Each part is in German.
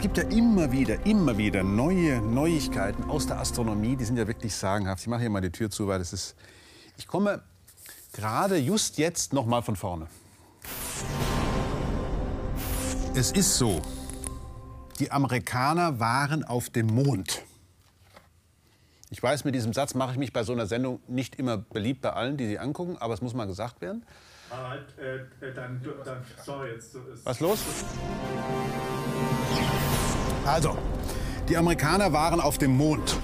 Es gibt ja immer wieder, immer wieder neue Neuigkeiten aus der Astronomie. Die sind ja wirklich sagenhaft. Ich mache hier mal die Tür zu, weil das ist. Ich komme gerade just jetzt noch mal von vorne. Es ist so. Die Amerikaner waren auf dem Mond. Ich weiß, mit diesem Satz mache ich mich bei so einer Sendung nicht immer beliebt bei allen, die sie angucken, aber es muss mal gesagt werden. Harald, äh, äh dann, dann, sorry, jetzt ist. Was los? Also, die Amerikaner waren auf dem Mond.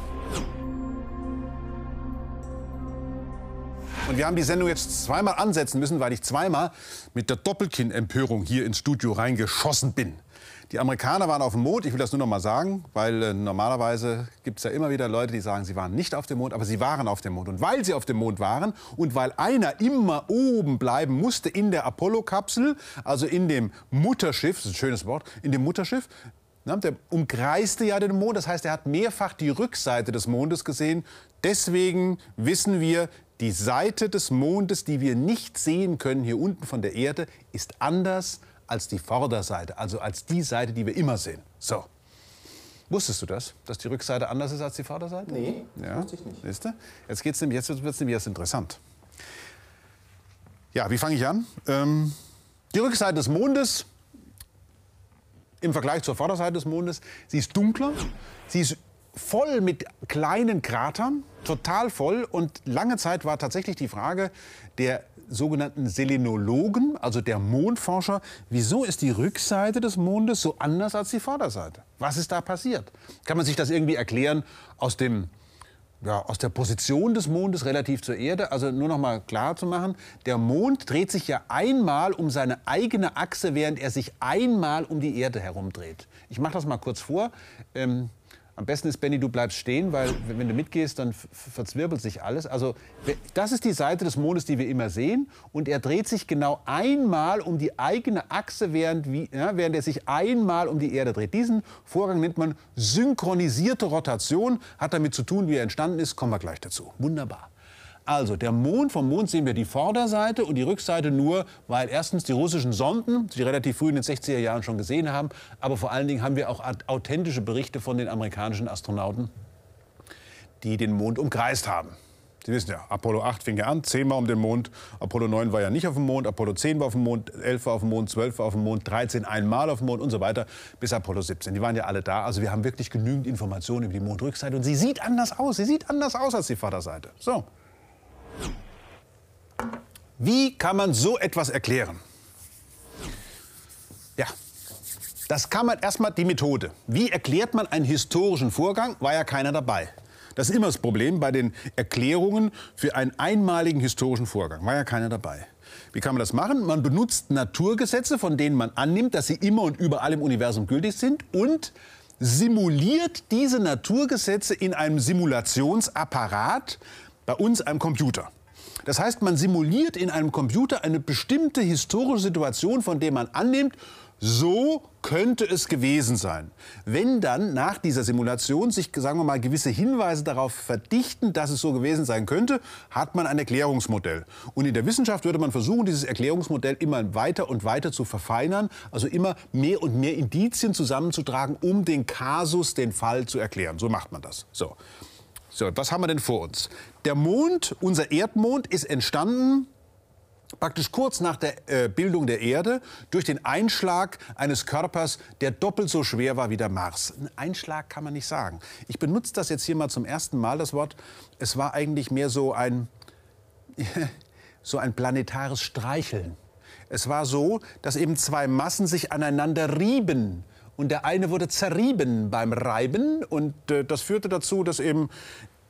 Und wir haben die Sendung jetzt zweimal ansetzen müssen, weil ich zweimal mit der Doppelkinn-Empörung hier ins Studio reingeschossen bin. Die Amerikaner waren auf dem Mond, ich will das nur noch mal sagen, weil äh, normalerweise gibt es ja immer wieder Leute, die sagen, sie waren nicht auf dem Mond, aber sie waren auf dem Mond. Und weil sie auf dem Mond waren und weil einer immer oben bleiben musste in der Apollo-Kapsel, also in dem Mutterschiff, das ist ein schönes Wort, in dem Mutterschiff, der umkreiste ja den Mond, das heißt, er hat mehrfach die Rückseite des Mondes gesehen. Deswegen wissen wir, die Seite des Mondes, die wir nicht sehen können hier unten von der Erde, ist anders als die Vorderseite, also als die Seite, die wir immer sehen. So. Wusstest du das, dass die Rückseite anders ist als die Vorderseite? Nee, ja. wusste ich nicht. Siehst du? Jetzt, geht's nämlich, jetzt wird es nämlich erst interessant. Ja, wie fange ich an? Ähm, die Rückseite des Mondes im Vergleich zur Vorderseite des Mondes, sie ist dunkler, sie ist voll mit kleinen Kratern, total voll. Und lange Zeit war tatsächlich die Frage der sogenannten Selenologen, also der Mondforscher, wieso ist die Rückseite des Mondes so anders als die Vorderseite? Was ist da passiert? Kann man sich das irgendwie erklären aus dem ja, aus der Position des Mondes relativ zur Erde. Also nur noch mal klar zu machen, der Mond dreht sich ja einmal um seine eigene Achse, während er sich einmal um die Erde herumdreht. Ich mache das mal kurz vor. Ähm, am besten ist, Benny, du bleibst stehen, weil wenn du mitgehst, dann verzwirbelt sich alles. Also das ist die Seite des Mondes, die wir immer sehen. Und er dreht sich genau einmal um die eigene Achse, während, ja, während er sich einmal um die Erde dreht. Diesen Vorgang nennt man synchronisierte Rotation. Hat damit zu tun, wie er entstanden ist. Kommen wir gleich dazu. Wunderbar. Also der Mond, vom Mond sehen wir die Vorderseite und die Rückseite nur, weil erstens die russischen Sonden, die relativ früh in den 60er Jahren schon gesehen haben, aber vor allen Dingen haben wir auch authentische Berichte von den amerikanischen Astronauten, die den Mond umkreist haben. Sie wissen ja, Apollo 8 fing ja an, zehnmal um den Mond. Apollo 9 war ja nicht auf dem Mond, Apollo 10 war auf dem Mond, 11 war auf dem Mond, 12 war auf dem Mond, 13 einmal auf dem Mond und so weiter bis Apollo 17. Die waren ja alle da. Also wir haben wirklich genügend Informationen über die Mondrückseite und sie sieht anders aus. Sie sieht anders aus als die Vorderseite. So. Wie kann man so etwas erklären? Ja, das kann man erstmal die Methode. Wie erklärt man einen historischen Vorgang? War ja keiner dabei. Das ist immer das Problem bei den Erklärungen für einen einmaligen historischen Vorgang. War ja keiner dabei. Wie kann man das machen? Man benutzt Naturgesetze, von denen man annimmt, dass sie immer und überall im Universum gültig sind und simuliert diese Naturgesetze in einem Simulationsapparat, bei uns einem Computer. Das heißt, man simuliert in einem Computer eine bestimmte historische Situation, von der man annimmt, so könnte es gewesen sein. Wenn dann nach dieser Simulation sich, sagen wir mal, gewisse Hinweise darauf verdichten, dass es so gewesen sein könnte, hat man ein Erklärungsmodell. Und in der Wissenschaft würde man versuchen, dieses Erklärungsmodell immer weiter und weiter zu verfeinern, also immer mehr und mehr Indizien zusammenzutragen, um den Kasus, den Fall zu erklären. So macht man das. So. So, was haben wir denn vor uns? Der Mond, unser Erdmond, ist entstanden praktisch kurz nach der äh, Bildung der Erde durch den Einschlag eines Körpers, der doppelt so schwer war wie der Mars. Ein Einschlag kann man nicht sagen. Ich benutze das jetzt hier mal zum ersten Mal, das Wort. Es war eigentlich mehr so ein, so ein planetares Streicheln. Es war so, dass eben zwei Massen sich aneinander rieben und der eine wurde zerrieben beim Reiben und äh, das führte dazu, dass eben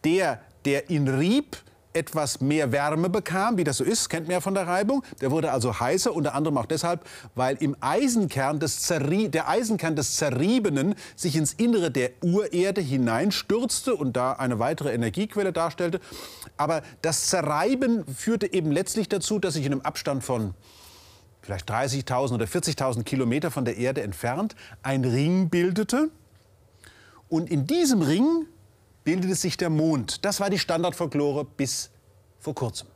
der, der ihn rieb, etwas mehr Wärme bekam, wie das so ist, kennt man ja von der Reibung. Der wurde also heißer, unter anderem auch deshalb, weil im Eisenkern des Zerrie der Eisenkern des Zerriebenen sich ins Innere der Urerde hineinstürzte und da eine weitere Energiequelle darstellte. Aber das Zerreiben führte eben letztlich dazu, dass sich in einem Abstand von vielleicht 30.000 oder 40.000 Kilometer von der Erde entfernt, ein Ring bildete. Und in diesem Ring bildete sich der Mond. Das war die Standardfolklore bis vor kurzem.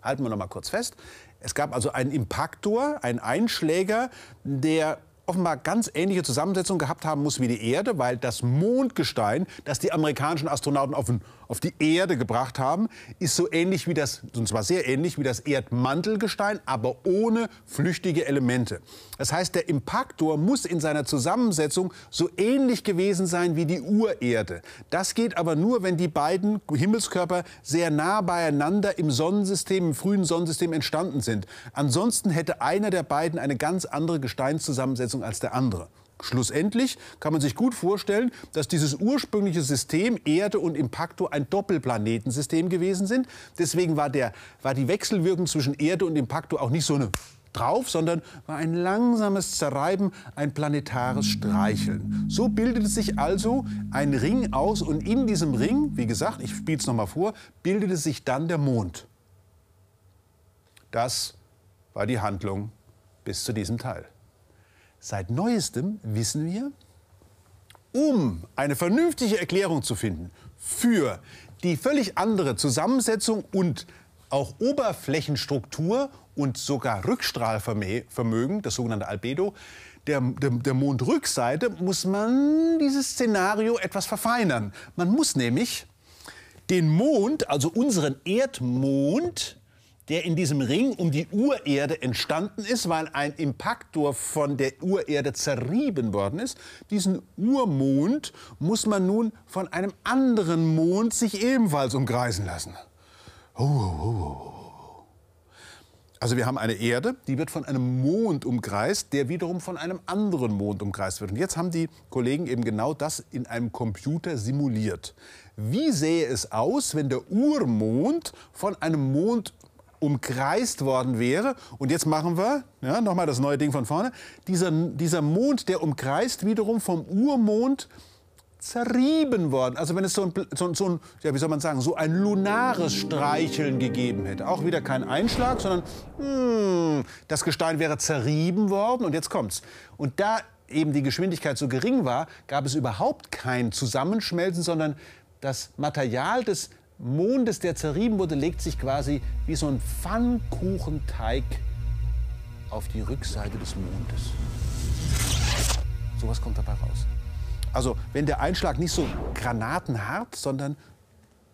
Halten wir noch mal kurz fest. Es gab also einen Impaktor, einen Einschläger, der offenbar ganz ähnliche Zusammensetzung gehabt haben muss wie die Erde, weil das Mondgestein, das die amerikanischen Astronauten auf, auf die Erde gebracht haben, ist so ähnlich wie das, und zwar sehr ähnlich wie das Erdmantelgestein, aber ohne flüchtige Elemente. Das heißt, der Impaktor muss in seiner Zusammensetzung so ähnlich gewesen sein wie die Urerde. Das geht aber nur, wenn die beiden Himmelskörper sehr nah beieinander im Sonnensystem, im frühen Sonnensystem entstanden sind. Ansonsten hätte einer der beiden eine ganz andere Gesteinszusammensetzung als der andere. Schlussendlich kann man sich gut vorstellen, dass dieses ursprüngliche System Erde und Impacto ein Doppelplanetensystem gewesen sind. Deswegen war, der, war die Wechselwirkung zwischen Erde und Impacto auch nicht so eine drauf, sondern war ein langsames Zerreiben, ein planetares Streicheln. So bildete sich also ein Ring aus und in diesem Ring, wie gesagt, ich spiele es nochmal vor, bildete sich dann der Mond. Das war die Handlung bis zu diesem Teil. Seit neuestem wissen wir, um eine vernünftige Erklärung zu finden für die völlig andere Zusammensetzung und auch Oberflächenstruktur und sogar Rückstrahlvermögen, das sogenannte Albedo, der, der, der, Mondrückseite, muss man dieses Szenario etwas verfeinern. Man muss nämlich den Mond, also unseren Erdmond, der in diesem Ring um die Urerde entstanden ist, weil ein Impaktor von der Urerde zerrieben worden ist. Diesen Urmond muss man nun von einem anderen Mond sich ebenfalls umkreisen lassen. Oh, oh, oh. Also wir haben eine Erde, die wird von einem Mond umkreist, der wiederum von einem anderen Mond umkreist wird. Und jetzt haben die Kollegen eben genau das in einem Computer simuliert. Wie sähe es aus, wenn der Urmond von einem Mond umkreist worden wäre. Und jetzt machen wir, ja, nochmal das neue Ding von vorne, dieser, dieser Mond, der umkreist wiederum vom Urmond zerrieben worden. Also wenn es so ein, so, so ein, ja, wie soll man sagen, so ein lunares Streicheln gegeben hätte. Auch wieder kein Einschlag, sondern hmm, das Gestein wäre zerrieben worden. Und jetzt kommt's. Und da eben die Geschwindigkeit so gering war, gab es überhaupt kein Zusammenschmelzen, sondern das Material des Mondes, der zerrieben wurde, legt sich quasi wie so ein Pfannkuchenteig auf die Rückseite des Mondes. Sowas kommt dabei raus. Also wenn der Einschlag nicht so granatenhart, sondern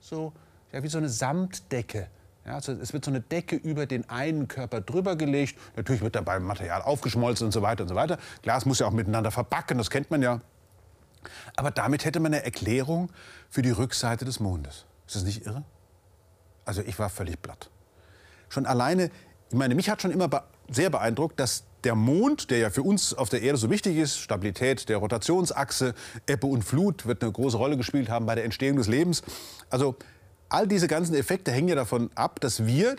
so ja, wie so eine Samtdecke. Ja, also es wird so eine Decke über den einen Körper drüber gelegt. Natürlich wird dabei Material aufgeschmolzen und so weiter und so weiter. Glas muss ja auch miteinander verbacken, das kennt man ja. Aber damit hätte man eine Erklärung für die Rückseite des Mondes. Ist das nicht irre? Also ich war völlig platt. Schon alleine, ich meine, mich hat schon immer sehr beeindruckt, dass der Mond, der ja für uns auf der Erde so wichtig ist, Stabilität der Rotationsachse, Ebbe und Flut wird eine große Rolle gespielt haben bei der Entstehung des Lebens. Also all diese ganzen Effekte hängen ja davon ab, dass wir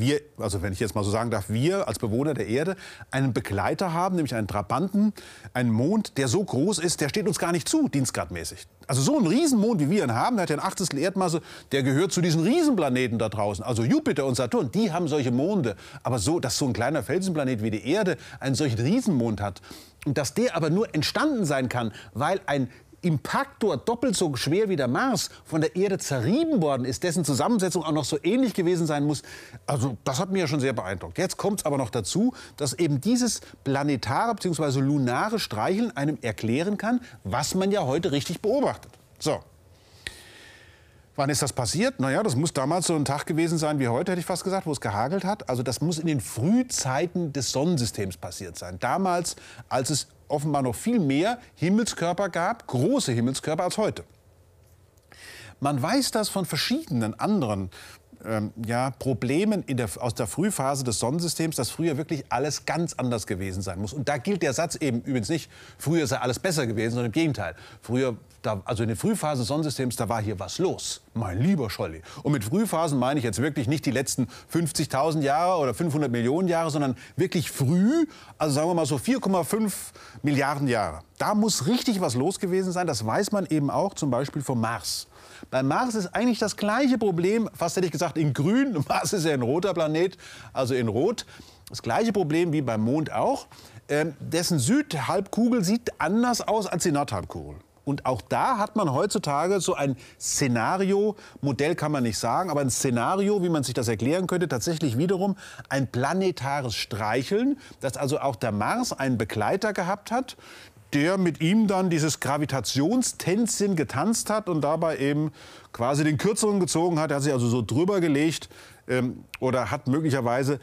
wir, also wenn ich jetzt mal so sagen darf, wir als Bewohner der Erde einen Begleiter haben, nämlich einen Trabanten, einen Mond, der so groß ist, der steht uns gar nicht zu, dienstgradmäßig. Also so ein Riesenmond, wie wir ihn haben, der hat ja ein Achtel Erdmasse, der gehört zu diesen Riesenplaneten da draußen. Also Jupiter und Saturn, die haben solche Monde. Aber so, dass so ein kleiner Felsenplanet wie die Erde einen solchen Riesenmond hat, und dass der aber nur entstanden sein kann, weil ein Impaktor doppelt so schwer wie der Mars von der Erde zerrieben worden ist, dessen Zusammensetzung auch noch so ähnlich gewesen sein muss, also das hat mich ja schon sehr beeindruckt. Jetzt kommt es aber noch dazu, dass eben dieses planetare bzw. lunare Streicheln einem erklären kann, was man ja heute richtig beobachtet. So. Wann ist das passiert? Naja, das muss damals so ein Tag gewesen sein wie heute, hätte ich fast gesagt, wo es gehagelt hat. Also das muss in den Frühzeiten des Sonnensystems passiert sein. Damals, als es offenbar noch viel mehr Himmelskörper gab, große Himmelskörper als heute. Man weiß das von verschiedenen anderen ähm, ja, Problemen der, aus der Frühphase des Sonnensystems, dass früher wirklich alles ganz anders gewesen sein muss. Und da gilt der Satz eben übrigens nicht, früher sei alles besser gewesen, sondern im Gegenteil. Früher, da, also in der Frühphase des Sonnensystems, da war hier was los. Mein lieber Scholli. Und mit Frühphasen meine ich jetzt wirklich nicht die letzten 50.000 Jahre oder 500 Millionen Jahre, sondern wirklich früh, also sagen wir mal so 4,5 Milliarden Jahre. Da muss richtig was los gewesen sein. Das weiß man eben auch zum Beispiel vom Mars. Beim Mars ist eigentlich das gleiche Problem, fast hätte ich gesagt in grün. Mars ist ja ein roter Planet, also in rot. Das gleiche Problem wie beim Mond auch. Ähm, dessen Südhalbkugel sieht anders aus als die Nordhalbkugel. Und auch da hat man heutzutage so ein Szenario, Modell kann man nicht sagen, aber ein Szenario, wie man sich das erklären könnte, tatsächlich wiederum ein planetares Streicheln, dass also auch der Mars einen Begleiter gehabt hat, der mit ihm dann dieses Gravitationstänzchen getanzt hat und dabei eben quasi den Kürzeren gezogen hat. Er hat sich also so drüber gelegt ähm, oder hat möglicherweise,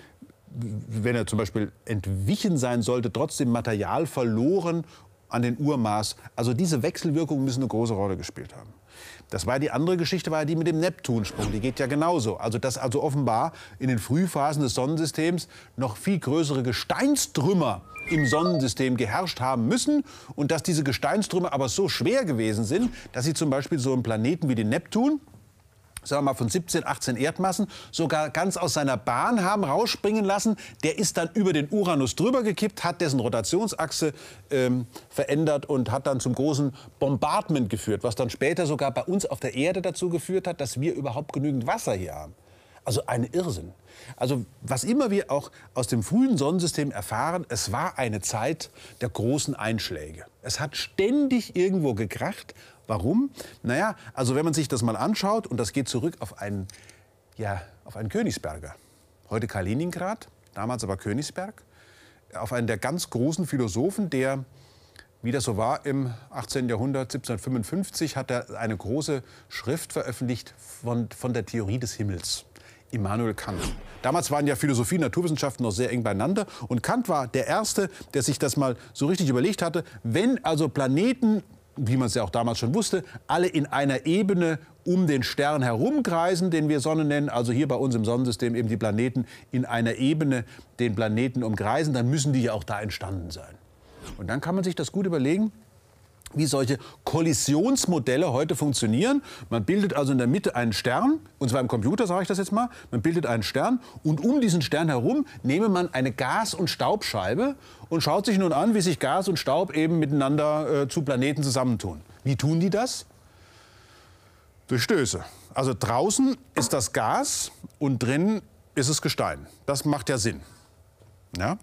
wenn er zum Beispiel entwichen sein sollte, trotzdem Material verloren an den Urmaß. Also diese Wechselwirkungen müssen eine große Rolle gespielt haben. Das war die andere Geschichte, war die mit dem Neptunsprung. Die geht ja genauso. Also dass also offenbar in den Frühphasen des Sonnensystems noch viel größere Gesteinstrümmer im Sonnensystem geherrscht haben müssen und dass diese Gesteinstrümmer aber so schwer gewesen sind, dass sie zum Beispiel so einen Planeten wie den Neptun sagen wir mal von 17, 18 Erdmassen, sogar ganz aus seiner Bahn haben rausspringen lassen. Der ist dann über den Uranus drüber gekippt, hat dessen Rotationsachse ähm, verändert und hat dann zum großen Bombardment geführt, was dann später sogar bei uns auf der Erde dazu geführt hat, dass wir überhaupt genügend Wasser hier haben. Also ein Irrsinn. Also was immer wir auch aus dem frühen Sonnensystem erfahren, es war eine Zeit der großen Einschläge. Es hat ständig irgendwo gekracht Warum? Naja, also wenn man sich das mal anschaut, und das geht zurück auf einen, ja, auf einen Königsberger, heute Kaliningrad, damals aber Königsberg, auf einen der ganz großen Philosophen, der, wie das so war im 18. Jahrhundert, 1755, hat er eine große Schrift veröffentlicht von, von der Theorie des Himmels. Immanuel Kant. Damals waren ja Philosophie und Naturwissenschaften noch sehr eng beieinander. Und Kant war der Erste, der sich das mal so richtig überlegt hatte. Wenn also Planeten wie man es ja auch damals schon wusste, alle in einer Ebene um den Stern herumkreisen, den wir Sonne nennen, also hier bei uns im Sonnensystem eben die Planeten in einer Ebene den Planeten umkreisen, dann müssen die ja auch da entstanden sein. Und dann kann man sich das gut überlegen, wie solche Kollisionsmodelle heute funktionieren. Man bildet also in der Mitte einen Stern, und zwar im Computer sage ich das jetzt mal, man bildet einen Stern und um diesen Stern herum nehme man eine Gas- und Staubscheibe und schaut sich nun an, wie sich Gas und Staub eben miteinander äh, zu Planeten zusammentun. Wie tun die das? Durch Stöße. Also draußen ist das Gas und drinnen ist es Gestein. Das macht ja Sinn. Ja?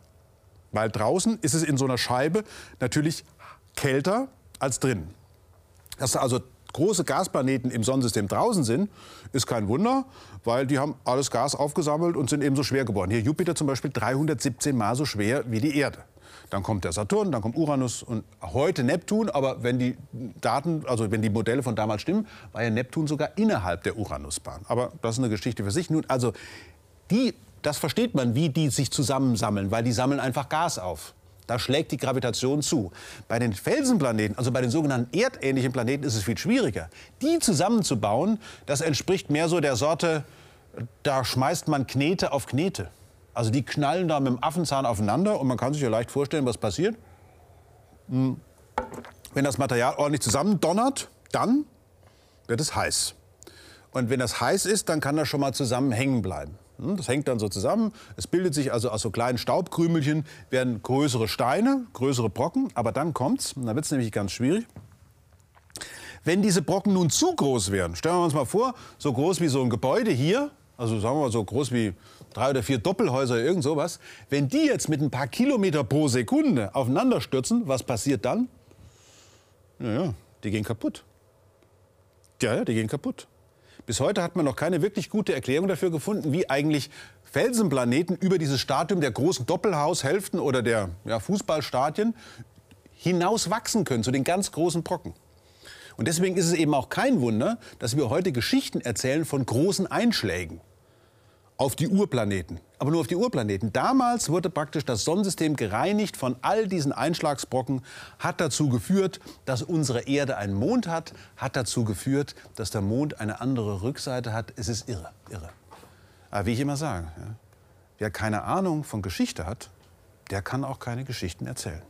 Weil draußen ist es in so einer Scheibe natürlich kälter als drin. Dass also große Gasplaneten im Sonnensystem draußen sind, ist kein Wunder, weil die haben alles Gas aufgesammelt und sind eben so schwer geworden. Hier Jupiter zum Beispiel 317 Mal so schwer wie die Erde. Dann kommt der Saturn, dann kommt Uranus und heute Neptun. Aber wenn die Daten, also wenn die Modelle von damals stimmen, war ja Neptun sogar innerhalb der Uranusbahn. Aber das ist eine Geschichte für sich. Nun, also die, das versteht man, wie die sich zusammensammeln, weil die sammeln einfach Gas auf. Da schlägt die Gravitation zu. Bei den Felsenplaneten, also bei den sogenannten erdähnlichen Planeten, ist es viel schwieriger. Die zusammenzubauen, das entspricht mehr so der Sorte, da schmeißt man Knete auf Knete. Also die knallen da mit dem Affenzahn aufeinander und man kann sich ja leicht vorstellen, was passiert. Hm. Wenn das Material ordentlich zusammendonnert, dann wird es heiß. Und wenn das heiß ist, dann kann das schon mal zusammen hängen bleiben. Hm, das hängt dann so zusammen. Es bildet sich also aus so kleinen Staubkrümelchen werden größere Steine, größere Brocken. Aber dann kommt's, und dann wird's nämlich ganz schwierig. Wenn diese Brocken nun zu groß wären, stellen wir uns mal vor, so groß wie so ein Gebäude hier, also sagen wir mal so groß wie drei oder vier Doppelhäuser, irgend sowas, wenn die jetzt mit ein paar Kilometer pro Sekunde aufeinander stürzen, was passiert dann? Naja, die gehen kaputt. Ja, ja, die gehen kaputt. Bis heute hat man noch keine wirklich gute Erklärung dafür gefunden, wie eigentlich Felsenplaneten über dieses Stadium der großen Doppelhaushälften oder der ja, Fußballstadien hinaus wachsen können zu den ganz großen Brocken. Und deswegen ist es eben auch kein Wunder, dass wir heute Geschichten erzählen von großen Einschlägen auf die Urplaneten. Aber nur auf die Urplaneten. Damals wurde praktisch das Sonnensystem gereinigt von all diesen Einschlagsbrocken, hat dazu geführt, dass unsere Erde einen Mond hat, hat dazu geführt, dass der Mond eine andere Rückseite hat. Es ist irre, irre. Aber wie ich immer sage, ja, wer keine Ahnung von Geschichte hat, der kann auch keine Geschichten erzählen.